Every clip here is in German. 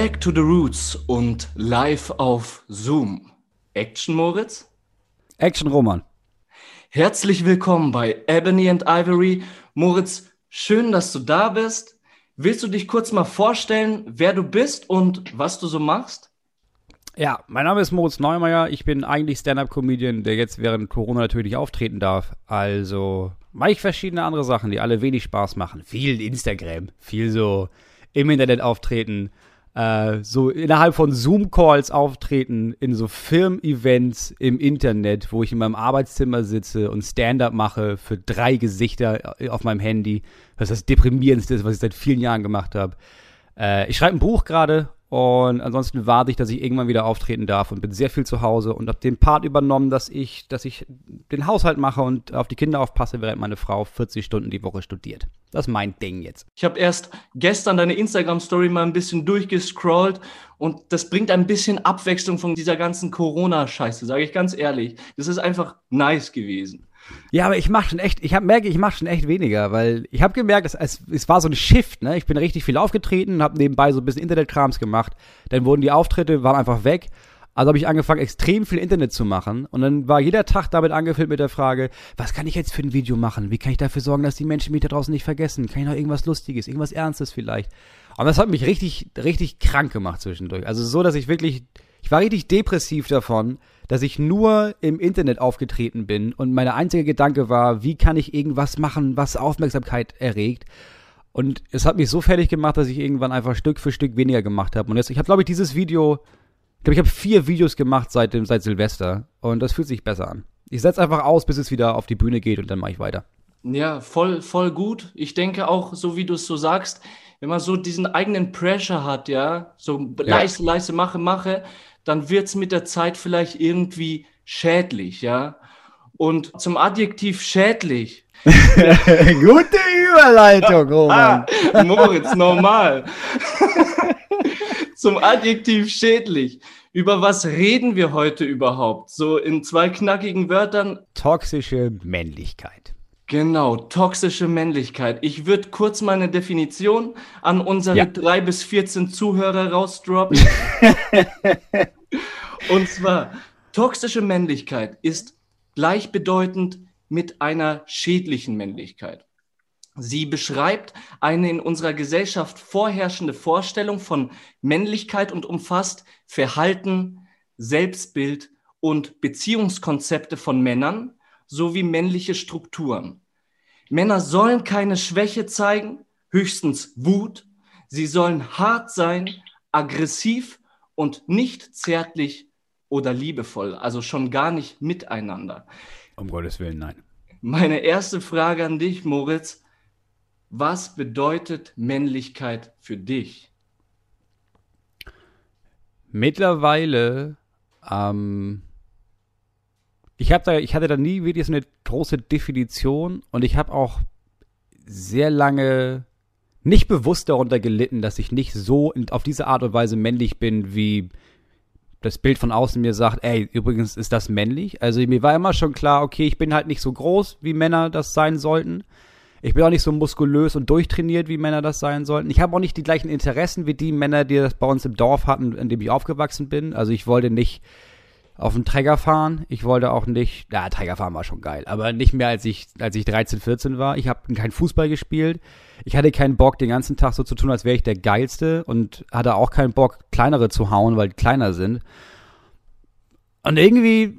Back to the Roots und live auf Zoom. Action Moritz? Action Roman. Herzlich willkommen bei Ebony and Ivory. Moritz, schön, dass du da bist. Willst du dich kurz mal vorstellen, wer du bist und was du so machst? Ja, mein Name ist Moritz Neumeier. Ich bin eigentlich Stand-Up-Comedian, der jetzt während Corona natürlich auftreten darf. Also mache ich verschiedene andere Sachen, die alle wenig Spaß machen. Viel Instagram, viel so im Internet auftreten, äh, so innerhalb von Zoom-Calls auftreten, in so Firmen-Events im Internet, wo ich in meinem Arbeitszimmer sitze und Stand-up mache für drei Gesichter äh, auf meinem Handy. Das ist das Deprimierendste, was ich seit vielen Jahren gemacht habe. Äh, ich schreibe ein Buch gerade und ansonsten warte ich, dass ich irgendwann wieder auftreten darf und bin sehr viel zu Hause und habe den Part übernommen, dass ich, dass ich den Haushalt mache und auf die Kinder aufpasse, während meine Frau 40 Stunden die Woche studiert. Das ist mein Ding jetzt. Ich habe erst gestern deine Instagram-Story mal ein bisschen durchgescrollt und das bringt ein bisschen Abwechslung von dieser ganzen Corona-Scheiße, sage ich ganz ehrlich. Das ist einfach nice gewesen. Ja, aber ich mache schon echt, ich hab, merke, ich mache schon echt weniger, weil ich habe gemerkt, es, es, es war so ein Shift, ne? Ich bin richtig viel aufgetreten, habe nebenbei so ein bisschen Internetkrams gemacht, dann wurden die Auftritte, waren einfach weg. Also habe ich angefangen, extrem viel Internet zu machen. Und dann war jeder Tag damit angefüllt mit der Frage, was kann ich jetzt für ein Video machen? Wie kann ich dafür sorgen, dass die Menschen mich da draußen nicht vergessen? Kann ich noch irgendwas Lustiges, irgendwas Ernstes vielleicht? Und das hat mich richtig, richtig krank gemacht zwischendurch. Also so, dass ich wirklich, ich war richtig depressiv davon, dass ich nur im Internet aufgetreten bin und meine einzige Gedanke war, wie kann ich irgendwas machen, was Aufmerksamkeit erregt. Und es hat mich so fertig gemacht, dass ich irgendwann einfach Stück für Stück weniger gemacht habe. Und jetzt, ich habe, glaube ich, dieses Video, ich glaube, ich habe vier Videos gemacht seit, dem, seit Silvester. Und das fühlt sich besser an. Ich setze einfach aus, bis es wieder auf die Bühne geht und dann mache ich weiter. Ja, voll, voll gut. Ich denke auch, so wie du es so sagst, wenn man so diesen eigenen Pressure hat, ja, so ja. leise, leise, mache, mache, dann wird es mit der Zeit vielleicht irgendwie schädlich, ja. Und zum Adjektiv schädlich. Gute Überleitung, Roman. ah, Moritz, normal. zum Adjektiv schädlich. Über was reden wir heute überhaupt? So in zwei knackigen Wörtern. Toxische Männlichkeit. Genau, toxische Männlichkeit. Ich würde kurz meine Definition an unsere ja. drei bis 14 Zuhörer rausdroppen. Und zwar, toxische Männlichkeit ist gleichbedeutend mit einer schädlichen Männlichkeit. Sie beschreibt eine in unserer Gesellschaft vorherrschende Vorstellung von Männlichkeit und umfasst Verhalten, Selbstbild und Beziehungskonzepte von Männern, sowie männliche Strukturen. Männer sollen keine Schwäche zeigen, höchstens Wut. Sie sollen hart sein, aggressiv und nicht zärtlich oder liebevoll, also schon gar nicht miteinander. Um Gottes Willen, nein. Meine erste Frage an dich, Moritz. Was bedeutet Männlichkeit für dich? Mittlerweile ähm, ich da, ich hatte da nie wirklich so eine große Definition und ich habe auch sehr lange nicht bewusst darunter gelitten, dass ich nicht so in, auf diese Art und Weise männlich bin, wie das Bild von außen mir sagt, ey, übrigens ist das männlich. Also mir war immer schon klar, okay, ich bin halt nicht so groß, wie Männer das sein sollten. Ich bin auch nicht so muskulös und durchtrainiert, wie Männer das sein sollten. Ich habe auch nicht die gleichen Interessen wie die Männer, die das bei uns im Dorf hatten, in dem ich aufgewachsen bin. Also ich wollte nicht auf dem Träger fahren. Ich wollte auch nicht, ja, Träger fahren war schon geil, aber nicht mehr als ich, als ich 13, 14 war. Ich habe keinen Fußball gespielt. Ich hatte keinen Bock, den ganzen Tag so zu tun, als wäre ich der Geilste und hatte auch keinen Bock, kleinere zu hauen, weil die kleiner sind. Und irgendwie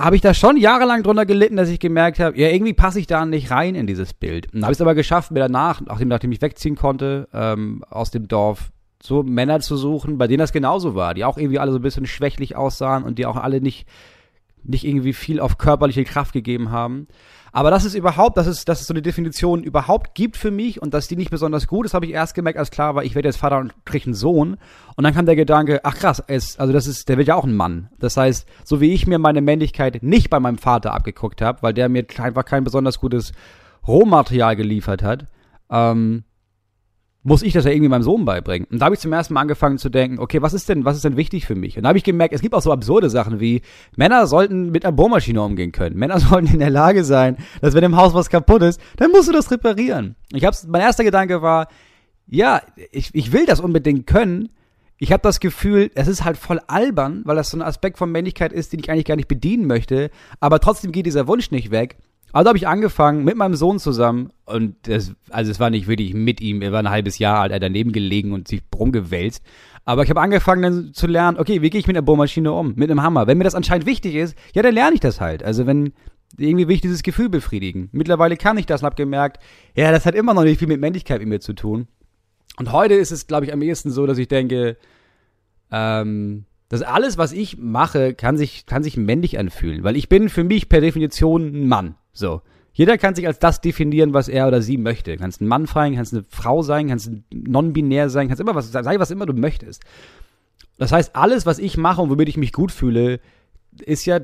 habe ich da schon jahrelang drunter gelitten, dass ich gemerkt habe, ja, irgendwie passe ich da nicht rein in dieses Bild. Und habe es aber geschafft, mir danach, nachdem, nachdem ich wegziehen konnte ähm, aus dem Dorf, so Männer zu suchen, bei denen das genauso war, die auch irgendwie alle so ein bisschen schwächlich aussahen und die auch alle nicht, nicht irgendwie viel auf körperliche Kraft gegeben haben. Aber dass es überhaupt, dass es, dass es so eine Definition überhaupt gibt für mich und dass die nicht besonders gut ist, habe ich erst gemerkt, als klar war, ich werde jetzt Vater und kriege einen Sohn. Und dann kam der Gedanke, ach krass, es, also das ist, der wird ja auch ein Mann. Das heißt, so wie ich mir meine Männlichkeit nicht bei meinem Vater abgeguckt habe, weil der mir einfach kein besonders gutes Rohmaterial geliefert hat, ähm, muss ich das ja irgendwie meinem Sohn beibringen. Und da habe ich zum ersten Mal angefangen zu denken, okay, was ist denn, was ist denn wichtig für mich? Und da habe ich gemerkt, es gibt auch so absurde Sachen wie, Männer sollten mit einer Bohrmaschine umgehen können. Männer sollten in der Lage sein, dass wenn im Haus was kaputt ist, dann musst du das reparieren. Ich hab's, mein erster Gedanke war, ja, ich, ich will das unbedingt können. ich habe das Gefühl, es ist halt voll albern, weil das so ein Aspekt von Männlichkeit ist, den ich eigentlich gar nicht bedienen möchte, aber trotzdem geht dieser Wunsch nicht weg. Also habe ich angefangen mit meinem Sohn zusammen und das, also es war nicht wirklich mit ihm, er war ein halbes Jahr alt, er daneben gelegen und sich rumgewälzt. Aber ich habe angefangen dann zu lernen, okay, wie gehe ich mit einer Bohrmaschine um? Mit einem Hammer. Wenn mir das anscheinend wichtig ist, ja, dann lerne ich das halt. Also wenn irgendwie will ich dieses Gefühl befriedigen. Mittlerweile kann ich das und habe gemerkt, ja, das hat immer noch nicht viel mit Männlichkeit in mir zu tun. Und heute ist es, glaube ich, am ehesten so, dass ich denke, ähm, dass alles, was ich mache, kann sich, kann sich männlich anfühlen. Weil ich bin für mich per Definition ein Mann. So. Jeder kann sich als das definieren, was er oder sie möchte. Kannst ein Mann sein, kannst eine Frau sein, kannst non-binär sein, kannst immer was, sei was immer du möchtest. Das heißt, alles, was ich mache und womit ich mich gut fühle, ist ja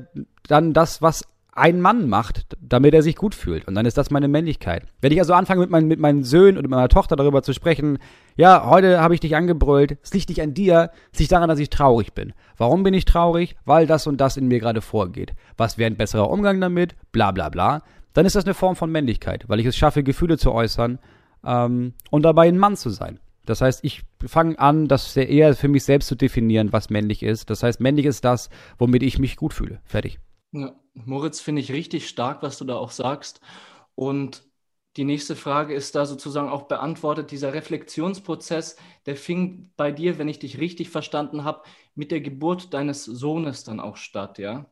dann das, was ein Mann macht, damit er sich gut fühlt. Und dann ist das meine Männlichkeit. Wenn ich also anfange, mit, mein, mit meinen Söhnen und meiner Tochter darüber zu sprechen, ja, heute habe ich dich angebrüllt, es liegt nicht an dir, es liegt daran, dass ich traurig bin. Warum bin ich traurig? Weil das und das in mir gerade vorgeht. Was wäre ein besserer Umgang damit? Bla bla bla. Dann ist das eine Form von Männlichkeit, weil ich es schaffe, Gefühle zu äußern ähm, und dabei ein Mann zu sein. Das heißt, ich fange an, das eher für mich selbst zu definieren, was männlich ist. Das heißt, männlich ist das, womit ich mich gut fühle. Fertig. Ja, Moritz, finde ich richtig stark, was du da auch sagst. Und die nächste Frage ist da sozusagen auch beantwortet. Dieser Reflexionsprozess, der fing bei dir, wenn ich dich richtig verstanden habe, mit der Geburt deines Sohnes dann auch statt, ja?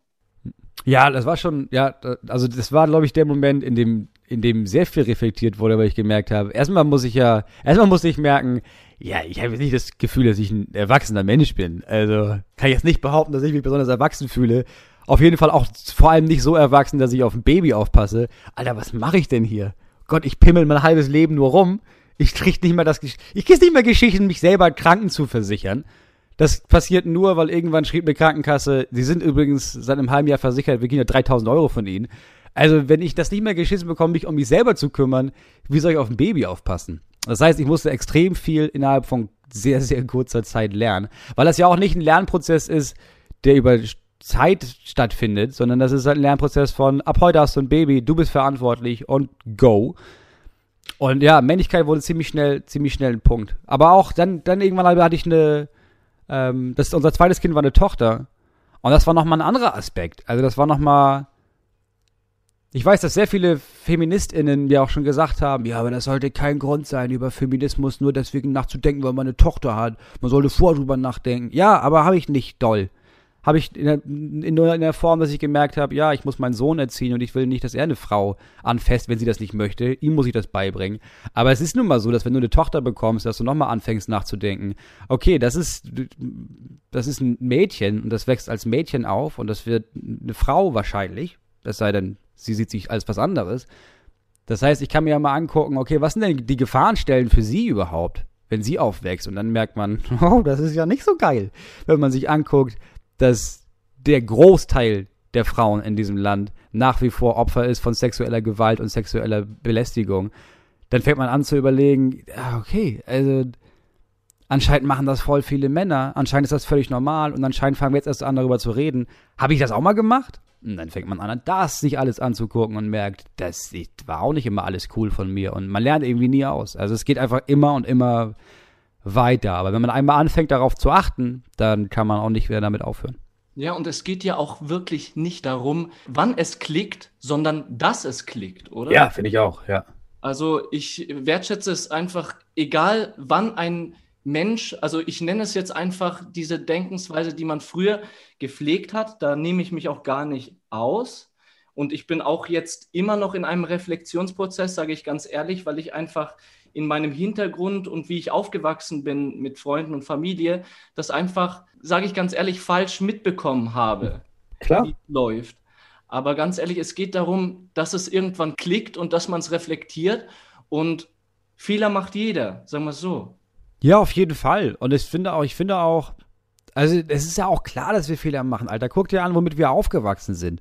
Ja, das war schon, ja, also das war, glaube ich, der Moment, in dem, in dem sehr viel reflektiert wurde, weil ich gemerkt habe, erstmal muss ich ja, erstmal muss ich merken, ja, ich habe jetzt nicht das Gefühl, dass ich ein erwachsener Mensch bin. Also kann ich jetzt nicht behaupten, dass ich mich besonders erwachsen fühle. Auf jeden Fall auch vor allem nicht so erwachsen, dass ich auf ein Baby aufpasse. Alter, was mache ich denn hier? Gott, ich pimmel mein halbes Leben nur rum. Ich krieg nicht mal das, ich krieg nicht mehr Geschichten, mich selber Kranken zu versichern. Das passiert nur, weil irgendwann schrieb eine Krankenkasse, sie sind übrigens seit einem halben Jahr versichert, wir kriegen ja 3000 Euro von ihnen. Also, wenn ich das nicht mehr geschissen bekomme, mich um mich selber zu kümmern, wie soll ich auf ein Baby aufpassen? Das heißt, ich musste extrem viel innerhalb von sehr, sehr kurzer Zeit lernen. Weil das ja auch nicht ein Lernprozess ist, der über Zeit stattfindet, sondern das ist halt ein Lernprozess von ab heute hast du ein Baby, du bist verantwortlich und go. Und ja, Männlichkeit wurde ziemlich schnell, ziemlich schnell ein Punkt. Aber auch dann, dann irgendwann hatte ich eine, ähm, das, unser zweites Kind war eine Tochter. Und das war nochmal ein anderer Aspekt. Also das war nochmal, ich weiß, dass sehr viele FeministInnen mir auch schon gesagt haben, ja, aber das sollte kein Grund sein, über Feminismus nur deswegen nachzudenken, weil man eine Tochter hat. Man sollte vorher drüber nachdenken. Ja, aber habe ich nicht doll habe ich in der, in, der Form, dass ich gemerkt habe, ja, ich muss meinen Sohn erziehen und ich will nicht, dass er eine Frau anfasst, wenn sie das nicht möchte. Ihm muss ich das beibringen. Aber es ist nun mal so, dass wenn du eine Tochter bekommst, dass du nochmal anfängst nachzudenken, okay, das ist, das ist ein Mädchen und das wächst als Mädchen auf und das wird eine Frau wahrscheinlich, es sei denn, sie sieht sich als was anderes. Das heißt, ich kann mir ja mal angucken, okay, was sind denn die Gefahrenstellen für sie überhaupt? wenn sie aufwächst. Und dann merkt man, oh, das ist ja nicht so geil, wenn man sich anguckt, dass der Großteil der Frauen in diesem Land nach wie vor Opfer ist von sexueller Gewalt und sexueller Belästigung, dann fängt man an zu überlegen, okay, also anscheinend machen das voll viele Männer, anscheinend ist das völlig normal und anscheinend fangen wir jetzt erst an, darüber zu reden. Habe ich das auch mal gemacht? Und dann fängt man an, das sich alles anzugucken und merkt, das war auch nicht immer alles cool von mir und man lernt irgendwie nie aus. Also es geht einfach immer und immer weiter. Aber wenn man einmal anfängt, darauf zu achten, dann kann man auch nicht mehr damit aufhören. Ja, und es geht ja auch wirklich nicht darum, wann es klickt, sondern dass es klickt, oder? Ja, finde ich auch, ja. Also ich wertschätze es einfach, egal wann ein Mensch, also ich nenne es jetzt einfach diese Denkensweise, die man früher gepflegt hat, da nehme ich mich auch gar nicht aus. Und ich bin auch jetzt immer noch in einem Reflexionsprozess, sage ich ganz ehrlich, weil ich einfach in meinem Hintergrund und wie ich aufgewachsen bin mit Freunden und Familie, das einfach, sage ich ganz ehrlich, falsch mitbekommen habe, Klar. wie es läuft. Aber ganz ehrlich, es geht darum, dass es irgendwann klickt und dass man es reflektiert und Fehler macht jeder, sagen wir es so. Ja, auf jeden Fall. Und ich finde auch, ich finde auch, also es ist ja auch klar, dass wir Fehler machen, Alter. Guck dir an, womit wir aufgewachsen sind.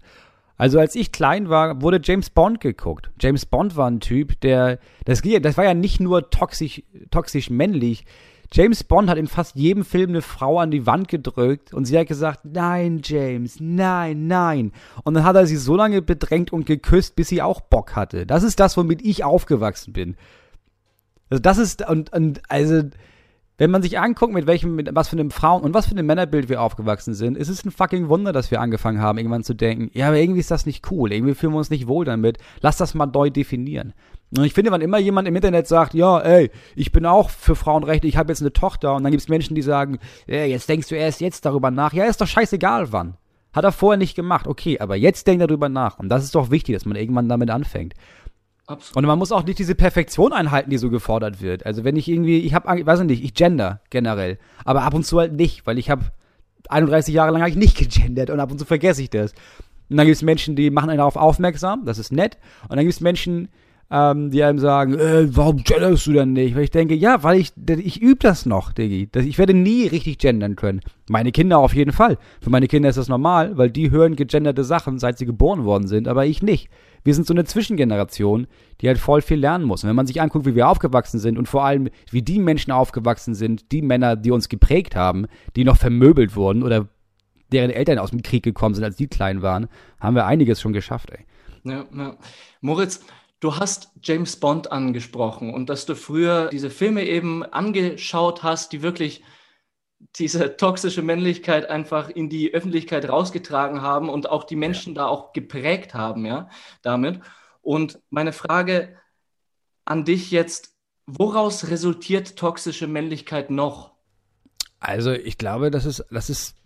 Also als ich klein war, wurde James Bond geguckt. James Bond war ein Typ, der, das, das war ja nicht nur toxisch, toxisch männlich. James Bond hat in fast jedem Film eine Frau an die Wand gedrückt und sie hat gesagt, nein, James, nein, nein. Und dann hat er sie so lange bedrängt und geküsst, bis sie auch Bock hatte. Das ist das, womit ich aufgewachsen bin. Also das ist, und, und also, wenn man sich anguckt, mit welchem, mit was für einem Frauen- und was für einem Männerbild wir aufgewachsen sind, ist es ein fucking Wunder, dass wir angefangen haben, irgendwann zu denken, ja, aber irgendwie ist das nicht cool, irgendwie fühlen wir uns nicht wohl damit, lass das mal neu definieren. Und ich finde, wann immer jemand im Internet sagt, ja, ey, ich bin auch für Frauenrechte, ich habe jetzt eine Tochter, und dann gibt es Menschen, die sagen, ey, jetzt denkst du erst jetzt darüber nach, ja, ist doch scheißegal wann. Hat er vorher nicht gemacht, okay, aber jetzt denkt er darüber nach. Und das ist doch wichtig, dass man irgendwann damit anfängt. Absolut. Und man muss auch nicht diese Perfektion einhalten, die so gefordert wird. Also wenn ich irgendwie, ich habe, weiß nicht, ich gender generell, aber ab und zu halt nicht, weil ich habe 31 Jahre lang habe ich nicht gegendert und ab und zu vergesse ich das. Und dann gibt es Menschen, die machen einen darauf aufmerksam, das ist nett. Und dann gibt es Menschen, ähm, die einem sagen, äh, warum genderst du denn nicht? Weil ich denke, ja, weil ich, ich übe das noch, Diggi. Ich werde nie richtig gendern können. Meine Kinder auf jeden Fall. Für meine Kinder ist das normal, weil die hören gegenderte Sachen, seit sie geboren worden sind, aber ich nicht. Wir sind so eine Zwischengeneration, die halt voll viel lernen muss. Und wenn man sich anguckt, wie wir aufgewachsen sind und vor allem, wie die Menschen aufgewachsen sind, die Männer, die uns geprägt haben, die noch vermöbelt wurden oder deren Eltern aus dem Krieg gekommen sind, als die klein waren, haben wir einiges schon geschafft, ey. Ja, ja. Moritz, Du hast James Bond angesprochen und dass du früher diese Filme eben angeschaut hast, die wirklich diese toxische Männlichkeit einfach in die Öffentlichkeit rausgetragen haben und auch die Menschen ja. da auch geprägt haben, ja, damit. Und meine Frage an dich jetzt, woraus resultiert toxische Männlichkeit noch? Also ich glaube, das ist, das ist,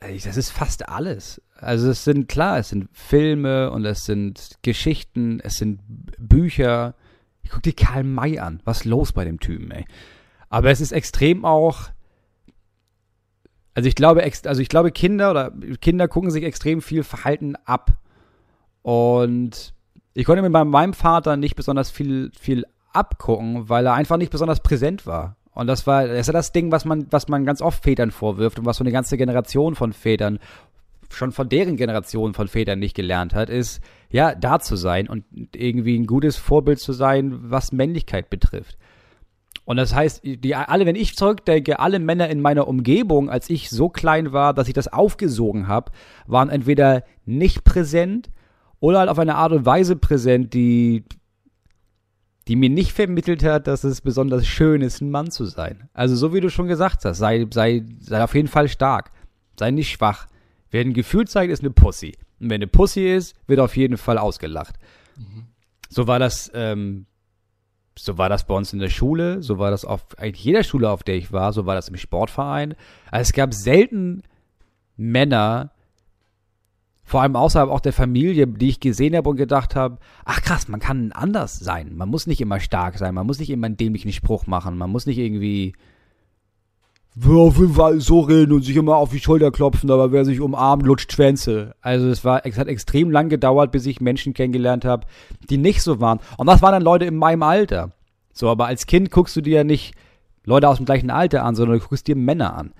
das ist fast alles. Also es sind klar, es sind Filme und es sind Geschichten, es sind Bücher. Ich guck dir Karl May an. Was ist los bei dem Typen, ey? Aber es ist extrem auch. Also ich glaube, also ich glaube, Kinder oder Kinder gucken sich extrem viel Verhalten ab. Und ich konnte mit meinem Vater nicht besonders viel, viel abgucken, weil er einfach nicht besonders präsent war. Und das war, das ist ja das Ding, was man, was man ganz oft Vätern vorwirft und was so eine ganze Generation von Vätern schon von deren Generation von Vätern nicht gelernt hat, ist, ja, da zu sein und irgendwie ein gutes Vorbild zu sein, was Männlichkeit betrifft. Und das heißt, die, alle, wenn ich zurückdenke, alle Männer in meiner Umgebung, als ich so klein war, dass ich das aufgesogen habe, waren entweder nicht präsent oder halt auf eine Art und Weise präsent, die, die mir nicht vermittelt hat, dass es besonders schön ist, ein Mann zu sein. Also so wie du schon gesagt hast, sei, sei, sei auf jeden Fall stark. Sei nicht schwach. Wer ein Gefühl zeigt, ist eine Pussy. Und wenn eine Pussy ist, wird auf jeden Fall ausgelacht. Mhm. So war das, ähm, so war das bei uns in der Schule, so war das auf eigentlich jeder Schule, auf der ich war, so war das im Sportverein. Also es gab selten Männer, vor allem außerhalb auch der Familie, die ich gesehen habe und gedacht habe, ach krass, man kann anders sein. Man muss nicht immer stark sein, man muss nicht immer einen dämlichen Spruch machen, man muss nicht irgendwie auf jeden Fall so reden und sich immer auf die Schulter klopfen, aber wer sich umarmt, lutscht Schwänze. Also es war, es hat extrem lang gedauert, bis ich Menschen kennengelernt habe, die nicht so waren. Und das waren dann Leute in meinem Alter. So, aber als Kind guckst du dir ja nicht Leute aus dem gleichen Alter an, sondern du guckst dir Männer an.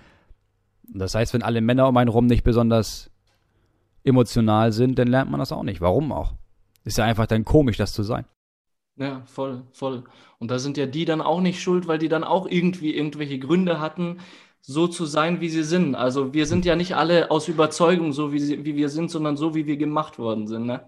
Das heißt, wenn alle Männer um einen rum nicht besonders emotional sind, dann lernt man das auch nicht. Warum auch? Ist ja einfach dann komisch, das zu sein. Ja, voll, voll. Und da sind ja die dann auch nicht schuld, weil die dann auch irgendwie irgendwelche Gründe hatten, so zu sein, wie sie sind. Also wir sind ja nicht alle aus Überzeugung so, wie, sie, wie wir sind, sondern so, wie wir gemacht worden sind, ne?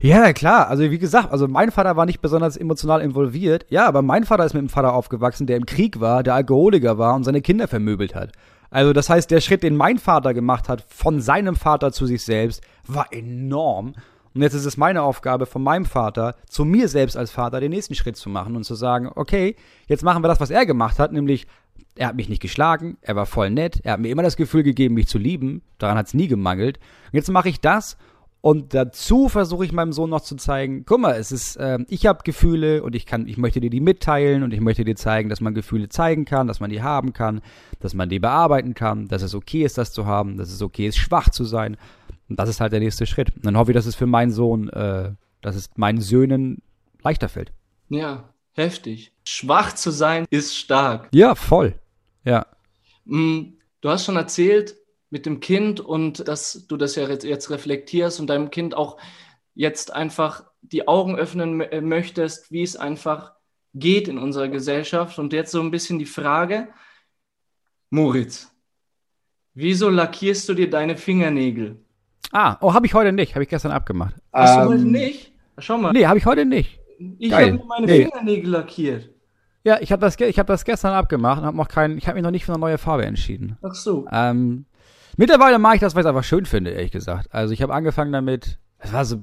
Ja, klar. Also wie gesagt, also mein Vater war nicht besonders emotional involviert. Ja, aber mein Vater ist mit einem Vater aufgewachsen, der im Krieg war, der Alkoholiker war und seine Kinder vermöbelt hat. Also das heißt, der Schritt, den mein Vater gemacht hat, von seinem Vater zu sich selbst, war enorm. Und jetzt ist es meine Aufgabe von meinem Vater, zu mir selbst als Vater den nächsten Schritt zu machen und zu sagen, okay, jetzt machen wir das, was er gemacht hat, nämlich er hat mich nicht geschlagen, er war voll nett, er hat mir immer das Gefühl gegeben, mich zu lieben, daran hat es nie gemangelt. Und jetzt mache ich das und dazu versuche ich meinem Sohn noch zu zeigen, guck mal, es ist, äh, ich habe Gefühle und ich kann, ich möchte dir die mitteilen und ich möchte dir zeigen, dass man Gefühle zeigen kann, dass man die haben kann, dass man die bearbeiten kann, dass es okay ist, das zu haben, dass es okay ist, schwach zu sein. Und das ist halt der nächste Schritt. Und dann hoffe ich, dass es für meinen Sohn, äh, dass es meinen Söhnen leichter fällt. Ja, heftig. Schwach zu sein ist stark. Ja, voll. Ja. Mm, du hast schon erzählt mit dem Kind und dass du das ja jetzt reflektierst und deinem Kind auch jetzt einfach die Augen öffnen äh, möchtest, wie es einfach geht in unserer Gesellschaft. Und jetzt so ein bisschen die Frage, Moritz, wieso lackierst du dir deine Fingernägel? Ah, oh, habe ich heute nicht. Habe ich gestern abgemacht. Hast ähm, du heute nicht? Schau mal. Nee, habe ich heute nicht. Ich habe meine nee. Fingernägel lackiert. Ja, ich habe das, ich hab das gestern abgemacht und habe noch keinen, ich habe mich noch nicht für eine neue Farbe entschieden. Ach so. Ähm, mittlerweile mache ich das, weil ich es einfach schön finde, ehrlich gesagt. Also ich habe angefangen damit, es war so,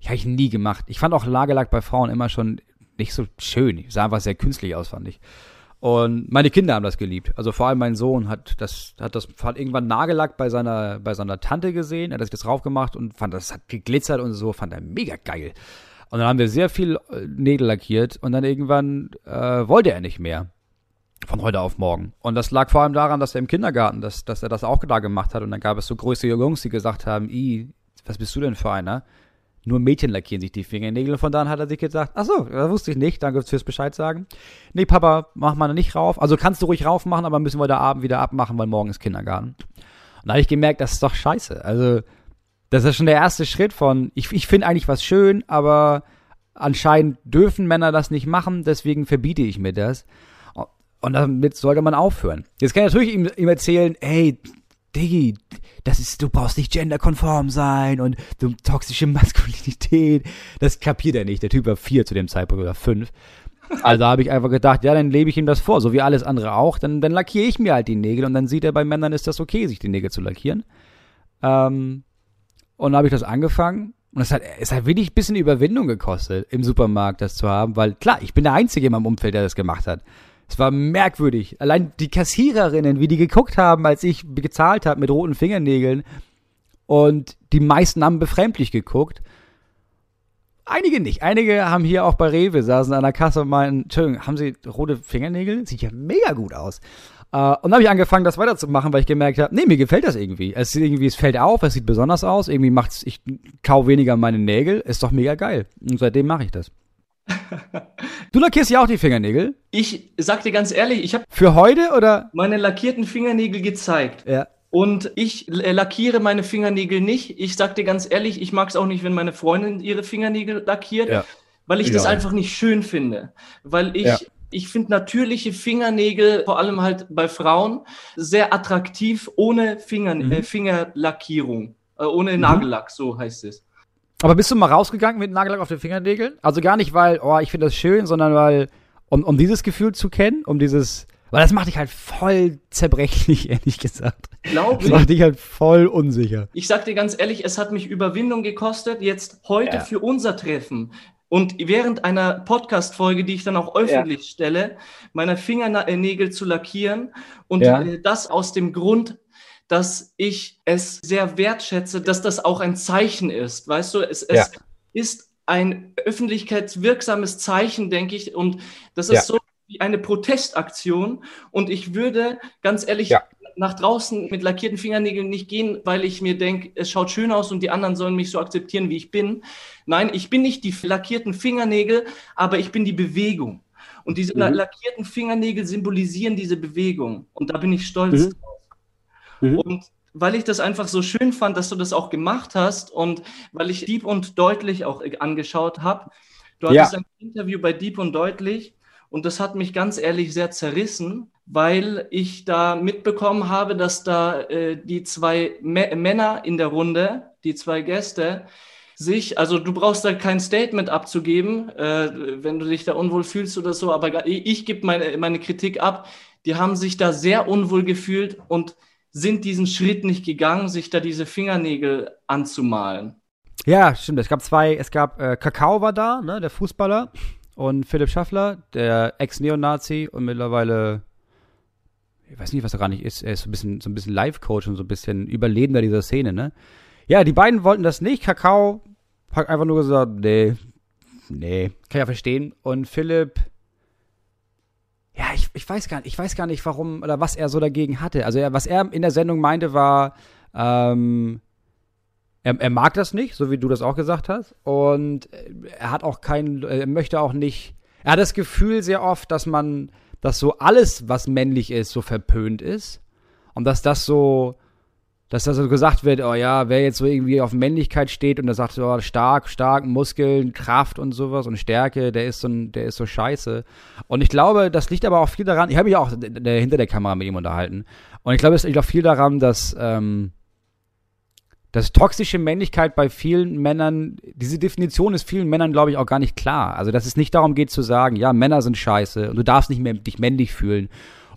ich habe ich nie gemacht. Ich fand auch Lagerlack bei Frauen immer schon nicht so schön. Ich sah einfach sehr künstlich aus, fand ich. Und meine Kinder haben das geliebt. Also vor allem mein Sohn hat das, hat das hat irgendwann Nagellack bei seiner, bei seiner Tante gesehen, er hat sich das drauf gemacht und fand, das hat geglitzert und so, fand er mega geil. Und dann haben wir sehr viel äh, Nägel lackiert und dann irgendwann äh, wollte er nicht mehr. Von heute auf morgen. Und das lag vor allem daran, dass er im Kindergarten, dass, dass er das auch da gemacht hat. Und dann gab es so größere Jungs, die gesagt haben, i, was bist du denn für einer? Nur Mädchen lackieren sich die Fingernägel. Und von da an hat er sich gesagt, ach so, das wusste ich nicht, danke fürs Bescheid sagen. Nee, Papa, mach mal nicht rauf. Also kannst du ruhig rauf machen, aber müssen wir heute Abend wieder abmachen, weil morgen ist Kindergarten. Und da habe ich gemerkt, das ist doch scheiße. Also, das ist schon der erste Schritt von, ich, ich finde eigentlich was schön, aber anscheinend dürfen Männer das nicht machen, deswegen verbiete ich mir das. Und damit sollte man aufhören. Jetzt kann ich natürlich ihm, ihm erzählen, hey, Diggi, das ist, du brauchst nicht genderkonform sein und du toxische Maskulinität. Das kapiert er nicht. Der Typ war vier zu dem Zeitpunkt oder fünf. Also habe ich einfach gedacht, ja, dann lebe ich ihm das vor, so wie alles andere auch. Dann, dann lackiere ich mir halt die Nägel und dann sieht er, bei Männern ist das okay, sich die Nägel zu lackieren. Ähm, und dann habe ich das angefangen. Und es hat, es hat wirklich ein bisschen Überwindung gekostet, im Supermarkt das zu haben, weil klar, ich bin der Einzige in meinem Umfeld, der das gemacht hat. Es war merkwürdig. Allein die Kassiererinnen, wie die geguckt haben, als ich gezahlt habe mit roten Fingernägeln. Und die meisten haben befremdlich geguckt. Einige nicht. Einige haben hier auch bei Rewe saßen an der Kasse und meinten, Entschuldigung, haben Sie rote Fingernägel? Sieht ja mega gut aus. Uh, und dann habe ich angefangen, das weiterzumachen, weil ich gemerkt habe, nee, mir gefällt das irgendwie. Es irgendwie, es fällt auf, es sieht besonders aus, irgendwie macht's, ich kau weniger meine Nägel, ist doch mega geil. Und seitdem mache ich das. Du lackierst ja auch die Fingernägel. Ich sag dir ganz ehrlich, ich habe für heute oder meine lackierten Fingernägel gezeigt. Ja. Und ich lackiere meine Fingernägel nicht. Ich sag dir ganz ehrlich, ich mag es auch nicht, wenn meine Freundin ihre Fingernägel lackiert, ja. weil ich ja. das einfach nicht schön finde. Weil ich ja ich finde natürliche Fingernägel, vor allem halt bei Frauen, sehr attraktiv ohne Finger, mhm. äh, Fingerlackierung, äh, ohne mhm. Nagellack, so heißt es. Aber bist du mal rausgegangen mit Nagellack auf den Fingernägeln? Also gar nicht, weil, oh, ich finde das schön, sondern weil, um, um dieses Gefühl zu kennen, um dieses, weil das macht dich halt voll zerbrechlich, ehrlich gesagt. Glaube Das macht dich halt voll unsicher. Ich sag dir ganz ehrlich, es hat mich Überwindung gekostet, jetzt heute ja. für unser Treffen und während einer Podcast-Folge, die ich dann auch öffentlich ja. stelle, meine Fingernägel zu lackieren und ja. Äh, das aus dem Grund, dass ich es sehr wertschätze, dass das auch ein Zeichen ist. Weißt du, es, es ist ein öffentlichkeitswirksames Zeichen, denke ich, und das ist so wie eine Protestaktion. Und ich würde ganz ehrlich nach draußen mit lackierten Fingernägeln nicht gehen, weil ich mir denke, es schaut schön aus und die anderen sollen mich so akzeptieren, wie ich bin. Nein, ich bin nicht die lackierten Fingernägel, aber ich bin die Bewegung. Und diese mhm. lackierten Fingernägel symbolisieren diese Bewegung. Und da bin ich stolz mhm. drauf. Mhm. Und weil ich das einfach so schön fand, dass du das auch gemacht hast und weil ich Deep und Deutlich auch angeschaut habe. Du hattest ja. ein Interview bei Deep und Deutlich und das hat mich ganz ehrlich sehr zerrissen, weil ich da mitbekommen habe, dass da äh, die zwei M Männer in der Runde, die zwei Gäste, sich, also du brauchst da kein Statement abzugeben, äh, wenn du dich da unwohl fühlst oder so, aber ich, ich gebe meine, meine Kritik ab. Die haben sich da sehr unwohl gefühlt und sind diesen Schritt nicht gegangen, sich da diese Fingernägel anzumalen. Ja, stimmt. Es gab zwei, es gab äh, Kakao war da, ne, der Fußballer, und Philipp Schaffler, der Ex-Neonazi und mittlerweile ich weiß nicht, was er gar nicht ist. Er ist so ein bisschen, so ein bisschen Live-Coach und so ein bisschen Überlebender dieser Szene, ne? Ja, die beiden wollten das nicht. Kakao hat einfach nur gesagt, nee, nee, kann ich ja verstehen. Und Philipp, ja, ich, ich weiß gar nicht, ich weiß gar nicht, warum oder was er so dagegen hatte. Also er, was er in der Sendung meinte, war, ähm, er, er mag das nicht, so wie du das auch gesagt hast. Und er hat auch keinen, er möchte auch nicht, er hat das Gefühl sehr oft, dass man dass so alles, was männlich ist, so verpönt ist. Und dass das so, dass das so gesagt wird, oh ja, wer jetzt so irgendwie auf Männlichkeit steht und da sagt oh, stark, stark, Muskeln, Kraft und sowas und Stärke, der ist so der ist so scheiße. Und ich glaube, das liegt aber auch viel daran, ich habe mich auch hinter der Kamera mit ihm unterhalten. Und ich glaube, es liegt auch viel daran, dass, ähm, dass toxische Männlichkeit bei vielen Männern, diese Definition ist vielen Männern, glaube ich, auch gar nicht klar. Also, dass es nicht darum geht zu sagen, ja, Männer sind scheiße und du darfst nicht mehr dich männlich fühlen.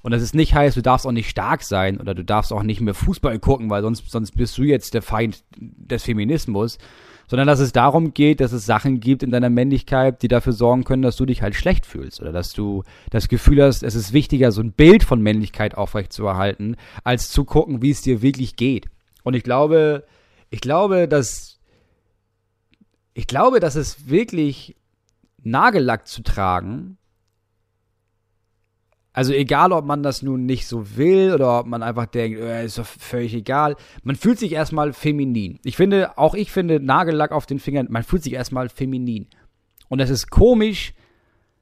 Und dass es nicht heißt, du darfst auch nicht stark sein oder du darfst auch nicht mehr Fußball gucken, weil sonst, sonst bist du jetzt der Feind des Feminismus. Sondern dass es darum geht, dass es Sachen gibt in deiner Männlichkeit, die dafür sorgen können, dass du dich halt schlecht fühlst. Oder dass du das Gefühl hast, es ist wichtiger, so ein Bild von Männlichkeit aufrechtzuerhalten, als zu gucken, wie es dir wirklich geht. Und ich glaube, ich glaube, dass ich glaube, dass es wirklich Nagellack zu tragen, also egal, ob man das nun nicht so will oder ob man einfach denkt, äh, ist doch völlig egal. Man fühlt sich erstmal feminin. Ich finde, auch ich finde Nagellack auf den Fingern, man fühlt sich erstmal feminin. Und es ist komisch,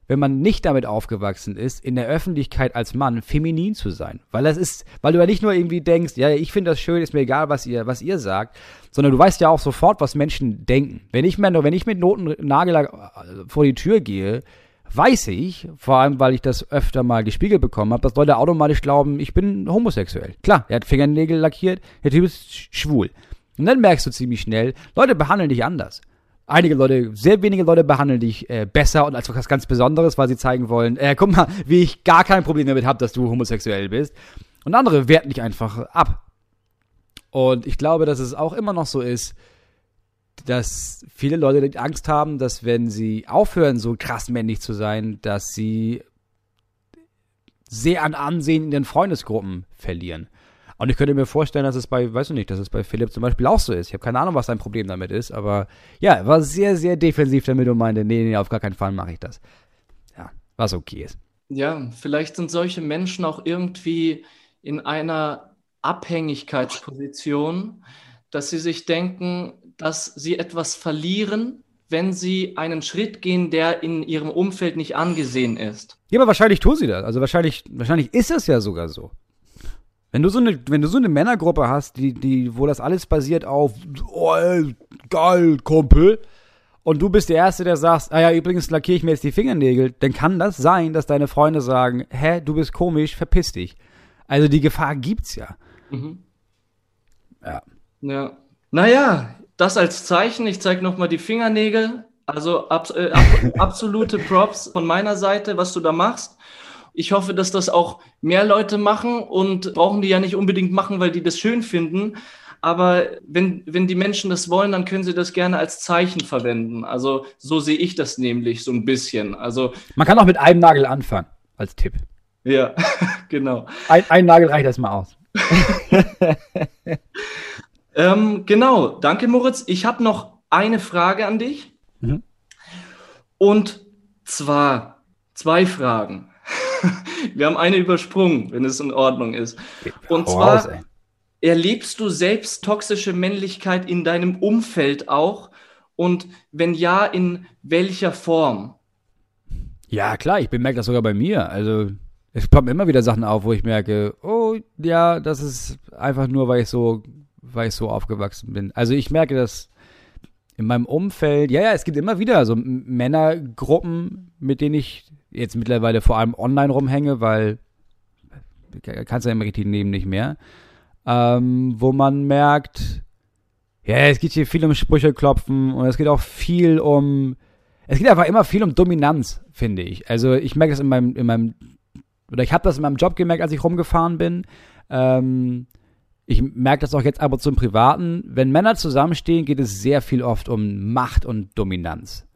wenn man nicht damit aufgewachsen ist, in der Öffentlichkeit als Mann feminin zu sein. Weil das ist, weil du ja nicht nur irgendwie denkst, ja, ich finde das schön, ist mir egal, was ihr, was ihr sagt, sondern du weißt ja auch sofort, was Menschen denken. Wenn ich, wenn ich mit Notennagel vor die Tür gehe, weiß ich, vor allem weil ich das öfter mal gespiegelt bekommen habe, dass Leute automatisch glauben, ich bin homosexuell. Klar, er hat Fingernägel lackiert, der Typ ist schwul. Und dann merkst du ziemlich schnell, Leute behandeln dich anders einige Leute, sehr wenige Leute behandeln dich äh, besser und als was ganz Besonderes, weil sie zeigen wollen, äh, guck mal, wie ich gar kein Problem damit habe, dass du homosexuell bist. Und andere werten dich einfach ab. Und ich glaube, dass es auch immer noch so ist, dass viele Leute Angst haben, dass wenn sie aufhören, so krass männlich zu sein, dass sie sehr an Ansehen in den Freundesgruppen verlieren. Und ich könnte mir vorstellen, dass es bei, weiß ich nicht, dass es bei Philipp zum Beispiel auch so ist. Ich habe keine Ahnung, was sein Problem damit ist, aber ja, er war sehr, sehr defensiv damit und meinte, nee, nee, auf gar keinen Fall mache ich das. Ja, was okay ist. Ja, vielleicht sind solche Menschen auch irgendwie in einer Abhängigkeitsposition, dass sie sich denken, dass sie etwas verlieren, wenn sie einen Schritt gehen, der in ihrem Umfeld nicht angesehen ist. Ja, aber wahrscheinlich tun sie das. Also wahrscheinlich, wahrscheinlich ist es ja sogar so. Wenn du so eine, wenn du so eine Männergruppe hast, die, die, wo das alles basiert auf, oh, ey, geil, Kumpel, und du bist der Erste, der sagst, ah ja, übrigens lackiere ich mir jetzt die Fingernägel, dann kann das sein, dass deine Freunde sagen, hä, du bist komisch, verpiss dich. Also die Gefahr gibt's ja. Mhm. Ja. Ja. Naja, das als Zeichen. Ich zeige nochmal die Fingernägel. Also ab, äh, ab, absolute Props von meiner Seite, was du da machst. Ich hoffe, dass das auch mehr Leute machen und brauchen die ja nicht unbedingt machen, weil die das schön finden. Aber wenn, wenn die Menschen das wollen, dann können sie das gerne als Zeichen verwenden. Also so sehe ich das nämlich so ein bisschen. Also man kann auch mit einem Nagel anfangen als Tipp. Ja, genau. Ein, ein Nagel reicht erstmal aus. ähm, genau, danke Moritz. Ich habe noch eine Frage an dich. Mhm. Und zwar zwei Fragen. Wir haben eine übersprungen, wenn es in Ordnung ist. Und zwar erlebst du selbst toxische Männlichkeit in deinem Umfeld auch? Und wenn ja, in welcher Form? Ja, klar, ich bemerke das sogar bei mir. Also es ploppen immer wieder Sachen auf, wo ich merke, oh ja, das ist einfach nur, weil ich so, weil ich so aufgewachsen bin. Also ich merke das in meinem Umfeld. Ja, ja, es gibt immer wieder so Männergruppen, mit denen ich jetzt mittlerweile vor allem online rumhänge, weil kannst du ja im richtigen Leben nicht mehr. Ähm, wo man merkt, ja, es geht hier viel um Sprüche klopfen und es geht auch viel um, es geht einfach immer viel um Dominanz, finde ich. Also ich merke das in meinem, in meinem, oder ich habe das in meinem Job gemerkt, als ich rumgefahren bin. Ähm, ich merke das auch jetzt aber zum Privaten. Wenn Männer zusammenstehen, geht es sehr viel oft um Macht und Dominanz.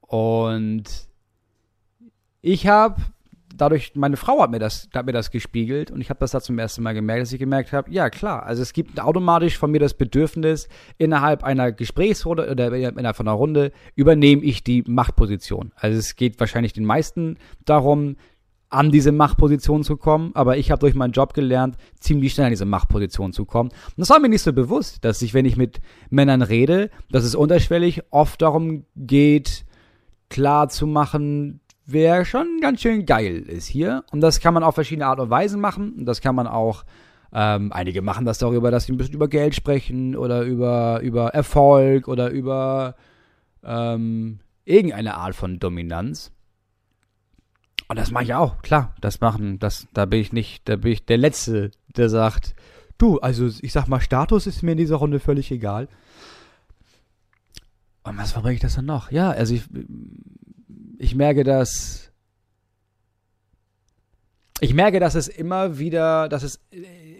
Und ich habe dadurch, meine Frau hat mir das, hat mir das gespiegelt und ich habe das da zum ersten Mal gemerkt, dass ich gemerkt habe, ja klar, also es gibt automatisch von mir das Bedürfnis, innerhalb einer Gesprächsrunde oder innerhalb von einer Runde übernehme ich die Machtposition. Also es geht wahrscheinlich den meisten darum, an diese Machtposition zu kommen, aber ich habe durch meinen Job gelernt, ziemlich schnell an diese Machtposition zu kommen. Und das war mir nicht so bewusst, dass ich, wenn ich mit Männern rede, dass es unterschwellig oft darum geht, klar zu machen, wer schon ganz schön geil ist hier. Und das kann man auf verschiedene Art und Weisen machen. Und das kann man auch, ähm, einige machen das darüber, dass sie ein bisschen über Geld sprechen oder über, über Erfolg oder über ähm, irgendeine Art von Dominanz. Und das mache ich auch, klar. Das machen, das, da bin ich nicht, da bin ich der Letzte, der sagt, du, also ich sag mal, Status ist mir in dieser Runde völlig egal. Und was verbringe ich das dann noch? Ja, also ich, ich merke, dass ich merke, dass es immer wieder, dass es,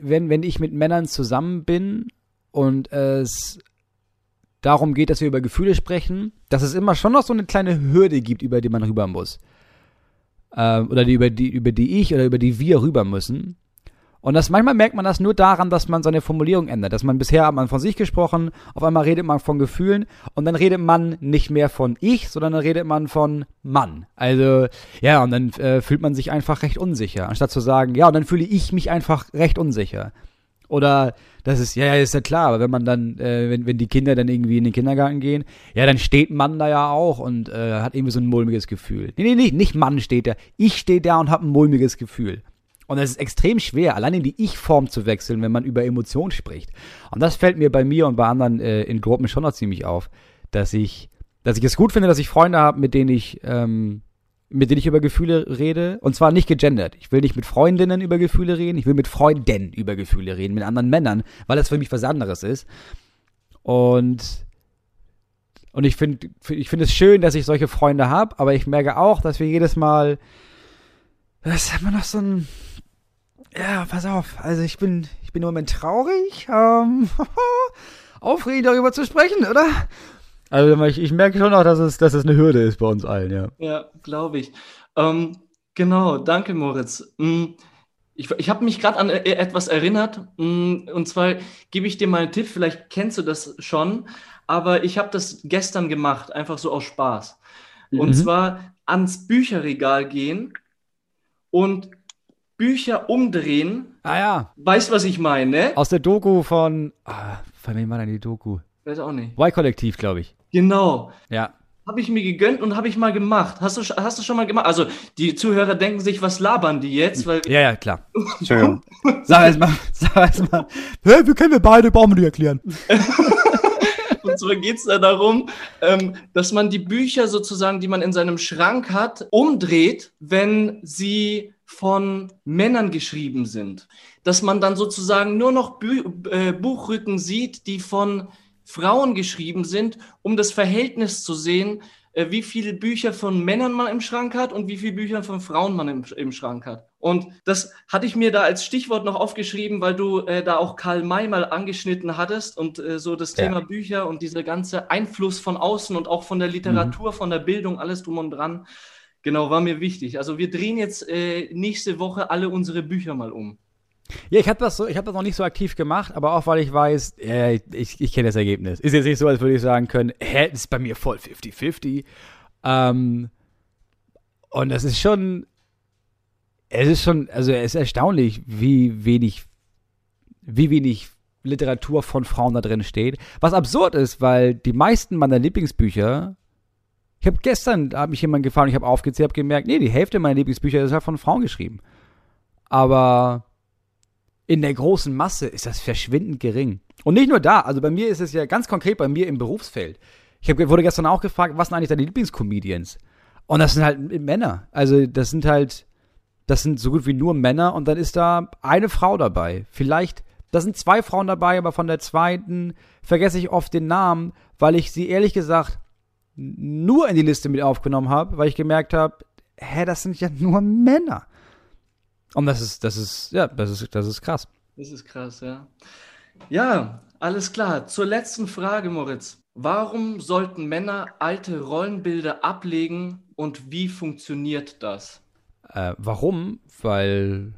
wenn, wenn ich mit Männern zusammen bin und es darum geht, dass wir über Gefühle sprechen, dass es immer schon noch so eine kleine Hürde gibt, über die man rüber muss. Ähm, oder die, über, die, über die ich oder über die wir rüber müssen. Und das manchmal merkt man das nur daran, dass man seine Formulierung ändert. Dass man bisher hat man von sich gesprochen, auf einmal redet man von Gefühlen und dann redet man nicht mehr von ich, sondern dann redet man von Mann. Also ja, und dann äh, fühlt man sich einfach recht unsicher, anstatt zu sagen, ja, und dann fühle ich mich einfach recht unsicher. Oder das ist, ja, ja, ist ja klar, aber wenn man dann, äh, wenn, wenn die Kinder dann irgendwie in den Kindergarten gehen, ja, dann steht Mann da ja auch und äh, hat irgendwie so ein mulmiges Gefühl. Nee, nee, nee, nicht Mann steht da. Ich stehe da und habe ein mulmiges Gefühl. Und es ist extrem schwer, allein in die Ich-Form zu wechseln, wenn man über Emotionen spricht. Und das fällt mir bei mir und bei anderen äh, in Gruppen schon noch ziemlich auf, dass ich, dass ich es gut finde, dass ich Freunde habe, mit denen ich ähm, mit denen ich über Gefühle rede. Und zwar nicht gegendert. Ich will nicht mit Freundinnen über Gefühle reden, ich will mit Freunden über Gefühle reden, mit anderen Männern, weil das für mich was anderes ist. Und, und ich finde ich finde es schön, dass ich solche Freunde habe, aber ich merke auch, dass wir jedes Mal. Das ist immer noch so ein. Ja, pass auf. Also ich bin, ich bin im Moment traurig. Ähm, aufregend darüber zu sprechen, oder? Also ich, ich merke schon auch, dass es, dass es eine Hürde ist bei uns allen, ja. Ja, glaube ich. Ähm, genau, danke Moritz. Mm, ich, ich habe mich gerade an äh, etwas erinnert. Mm, und zwar gebe ich dir mal einen Tipp, vielleicht kennst du das schon, aber ich habe das gestern gemacht, einfach so aus Spaß. Und mhm. zwar ans Bücherregal gehen und Bücher umdrehen. Ah ja. Weißt du, was ich meine? Ne? Aus der Doku von. Ah, von wem war denn die Doku? Weiß auch nicht. Y-Kollektiv, glaube ich. Genau. Ja. Habe ich mir gegönnt und habe ich mal gemacht. Hast du, hast du schon mal gemacht? Also, die Zuhörer denken sich, was labern die jetzt? Weil ja, ja, klar. Entschuldigung. sag erst mal, sag erst mal. Hey, wir kennen wir beide, brauchen wir nicht erklären. und zwar geht es da darum, ähm, dass man die Bücher sozusagen, die man in seinem Schrank hat, umdreht, wenn sie von Männern geschrieben sind. Dass man dann sozusagen nur noch Bü äh, Buchrücken sieht, die von Frauen geschrieben sind, um das Verhältnis zu sehen, äh, wie viele Bücher von Männern man im Schrank hat und wie viele Bücher von Frauen man im, im Schrank hat. Und das hatte ich mir da als Stichwort noch aufgeschrieben, weil du äh, da auch Karl May mal angeschnitten hattest und äh, so das ja. Thema Bücher und dieser ganze Einfluss von außen und auch von der Literatur, mhm. von der Bildung, alles drum und dran. Genau, war mir wichtig. Also wir drehen jetzt äh, nächste Woche alle unsere Bücher mal um. Ja, ich habe das, so, hab das noch nicht so aktiv gemacht, aber auch weil ich weiß, äh, ich, ich kenne das Ergebnis. Ist jetzt nicht so, als würde ich sagen können, hä, das ist bei mir voll 50-50. Ähm, und das ist schon, es ist schon, also es ist erstaunlich, wie wenig, wie wenig Literatur von Frauen da drin steht. Was absurd ist, weil die meisten meiner Lieblingsbücher, ich habe gestern, da hat mich jemand gefallen, ich habe aufgezählt, habe gemerkt, nee, die Hälfte meiner Lieblingsbücher ist halt von Frauen geschrieben. Aber in der großen Masse ist das verschwindend gering. Und nicht nur da, also bei mir ist es ja ganz konkret bei mir im Berufsfeld. Ich hab, wurde gestern auch gefragt, was sind eigentlich deine Lieblingscomedians? Und das sind halt Männer. Also das sind halt, das sind so gut wie nur Männer und dann ist da eine Frau dabei. Vielleicht, da sind zwei Frauen dabei, aber von der zweiten vergesse ich oft den Namen, weil ich sie ehrlich gesagt nur in die Liste mit aufgenommen habe, weil ich gemerkt habe, hä, das sind ja nur Männer. Und das ist, das ist, ja, das ist, das ist krass. Das ist krass, ja. Ja, alles klar. Zur letzten Frage, Moritz. Warum sollten Männer alte Rollenbilder ablegen und wie funktioniert das? Äh, warum? Weil,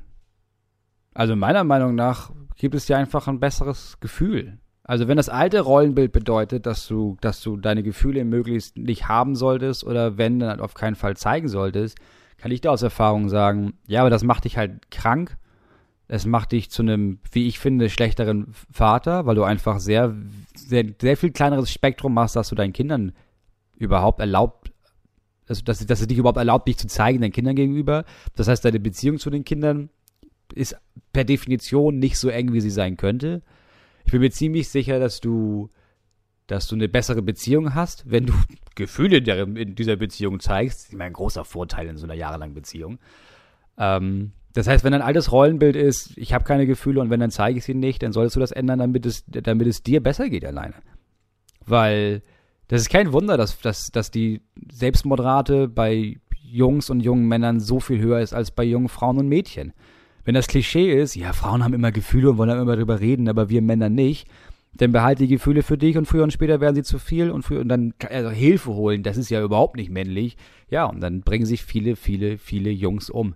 also meiner Meinung nach gibt es ja einfach ein besseres Gefühl. Also wenn das alte Rollenbild bedeutet, dass du, dass du deine Gefühle möglichst nicht haben solltest oder wenn, dann auf keinen Fall zeigen solltest, kann ich da aus Erfahrung sagen, ja, aber das macht dich halt krank. Es macht dich zu einem, wie ich finde, schlechteren Vater, weil du einfach sehr, sehr, sehr viel kleineres Spektrum machst, dass du deinen Kindern überhaupt erlaubt, also dass, dass es dich überhaupt erlaubt, dich zu zeigen deinen Kindern gegenüber. Das heißt, deine Beziehung zu den Kindern ist per Definition nicht so eng, wie sie sein könnte. Ich bin mir ziemlich sicher, dass du dass du eine bessere Beziehung hast, wenn du Gefühle in dieser Beziehung zeigst. Ich meine, ein großer Vorteil in so einer jahrelangen Beziehung. Ähm, Das heißt, wenn ein altes Rollenbild ist, ich habe keine Gefühle und wenn, dann zeige ich sie nicht, dann solltest du das ändern, damit es, damit es dir besser geht alleine. Weil das ist kein Wunder, dass, dass, dass die Selbstmordrate bei Jungs und jungen Männern so viel höher ist als bei jungen Frauen und Mädchen. Wenn das Klischee ist, ja, Frauen haben immer Gefühle und wollen immer darüber reden, aber wir Männer nicht, dann behalte die Gefühle für dich und früher und später werden sie zu viel und früher und dann also Hilfe holen, das ist ja überhaupt nicht männlich. Ja, und dann bringen sich viele, viele, viele Jungs um.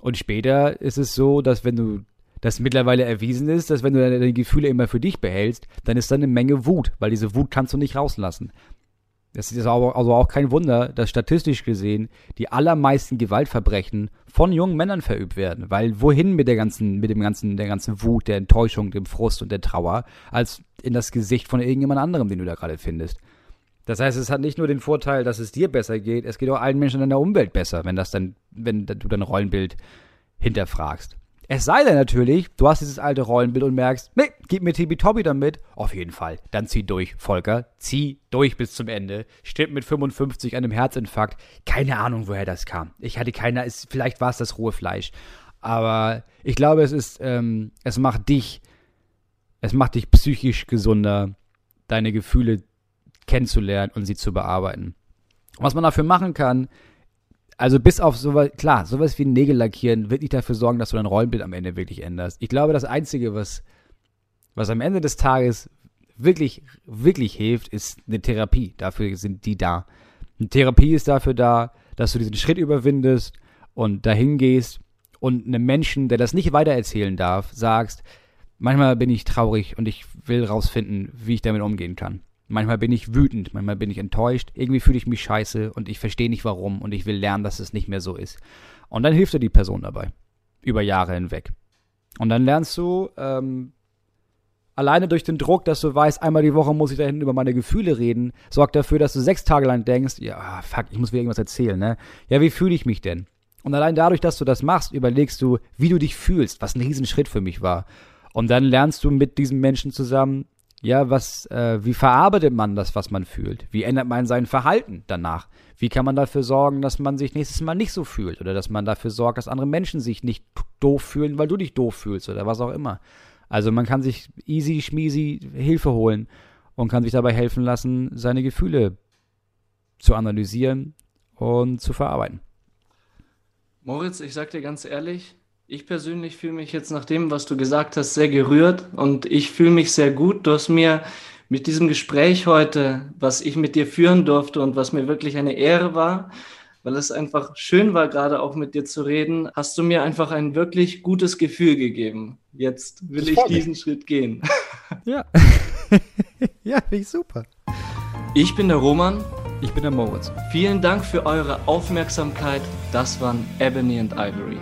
Und später ist es so, dass wenn du das mittlerweile erwiesen ist, dass wenn du deine Gefühle immer für dich behältst, dann ist da eine Menge Wut, weil diese Wut kannst du nicht rauslassen. Es ist aber also auch kein Wunder, dass statistisch gesehen die allermeisten Gewaltverbrechen von jungen Männern verübt werden, weil wohin mit der ganzen, mit dem ganzen, der ganzen Wut, der Enttäuschung, dem Frust und der Trauer, als in das Gesicht von irgendjemand anderem, den du da gerade findest. Das heißt, es hat nicht nur den Vorteil, dass es dir besser geht, es geht auch allen Menschen in der Umwelt besser, wenn das dann, wenn du dein Rollenbild hinterfragst. Es sei denn natürlich, du hast dieses alte Rollenbild und merkst, nee, gib mir Tibi-Tobi damit. Auf jeden Fall. Dann zieh durch, Volker. Zieh durch bis zum Ende. Stirb mit 55 an einem Herzinfarkt. Keine Ahnung, woher das kam. Ich hatte keine, es, vielleicht war es das rohe Fleisch. Aber ich glaube, es ist, ähm, es macht dich, es macht dich psychisch gesunder, deine Gefühle kennenzulernen und sie zu bearbeiten. Was man dafür machen kann, also bis auf sowas, klar, sowas wie Nägel lackieren wird nicht dafür sorgen, dass du dein Rollenbild am Ende wirklich änderst. Ich glaube, das Einzige, was, was am Ende des Tages wirklich, wirklich hilft, ist eine Therapie. Dafür sind die da. Eine Therapie ist dafür da, dass du diesen Schritt überwindest und dahin gehst und einem Menschen, der das nicht weitererzählen darf, sagst, manchmal bin ich traurig und ich will rausfinden, wie ich damit umgehen kann. Manchmal bin ich wütend, manchmal bin ich enttäuscht, irgendwie fühle ich mich scheiße und ich verstehe nicht warum und ich will lernen, dass es nicht mehr so ist. Und dann hilft dir die Person dabei. Über Jahre hinweg. Und dann lernst du, ähm, alleine durch den Druck, dass du weißt, einmal die Woche muss ich da hinten über meine Gefühle reden, sorgt dafür, dass du sechs Tage lang denkst, ja, fuck, ich muss wieder irgendwas erzählen, ne? Ja, wie fühle ich mich denn? Und allein dadurch, dass du das machst, überlegst du, wie du dich fühlst, was ein Riesenschritt für mich war. Und dann lernst du mit diesem Menschen zusammen, ja, was, äh, wie verarbeitet man das, was man fühlt? Wie ändert man sein Verhalten danach? Wie kann man dafür sorgen, dass man sich nächstes Mal nicht so fühlt? Oder dass man dafür sorgt, dass andere Menschen sich nicht doof fühlen, weil du dich doof fühlst oder was auch immer. Also man kann sich easy, schmeasy Hilfe holen und kann sich dabei helfen lassen, seine Gefühle zu analysieren und zu verarbeiten. Moritz, ich sag dir ganz ehrlich, ich persönlich fühle mich jetzt nach dem, was du gesagt hast, sehr gerührt und ich fühle mich sehr gut. Du hast mir mit diesem Gespräch heute, was ich mit dir führen durfte und was mir wirklich eine Ehre war, weil es einfach schön war, gerade auch mit dir zu reden, hast du mir einfach ein wirklich gutes Gefühl gegeben. Jetzt will ich diesen Schritt gehen. Ja. ja, finde ich super. Ich bin der Roman. Ich bin der Moritz. Vielen Dank für eure Aufmerksamkeit. Das waren Ebony and Ivory.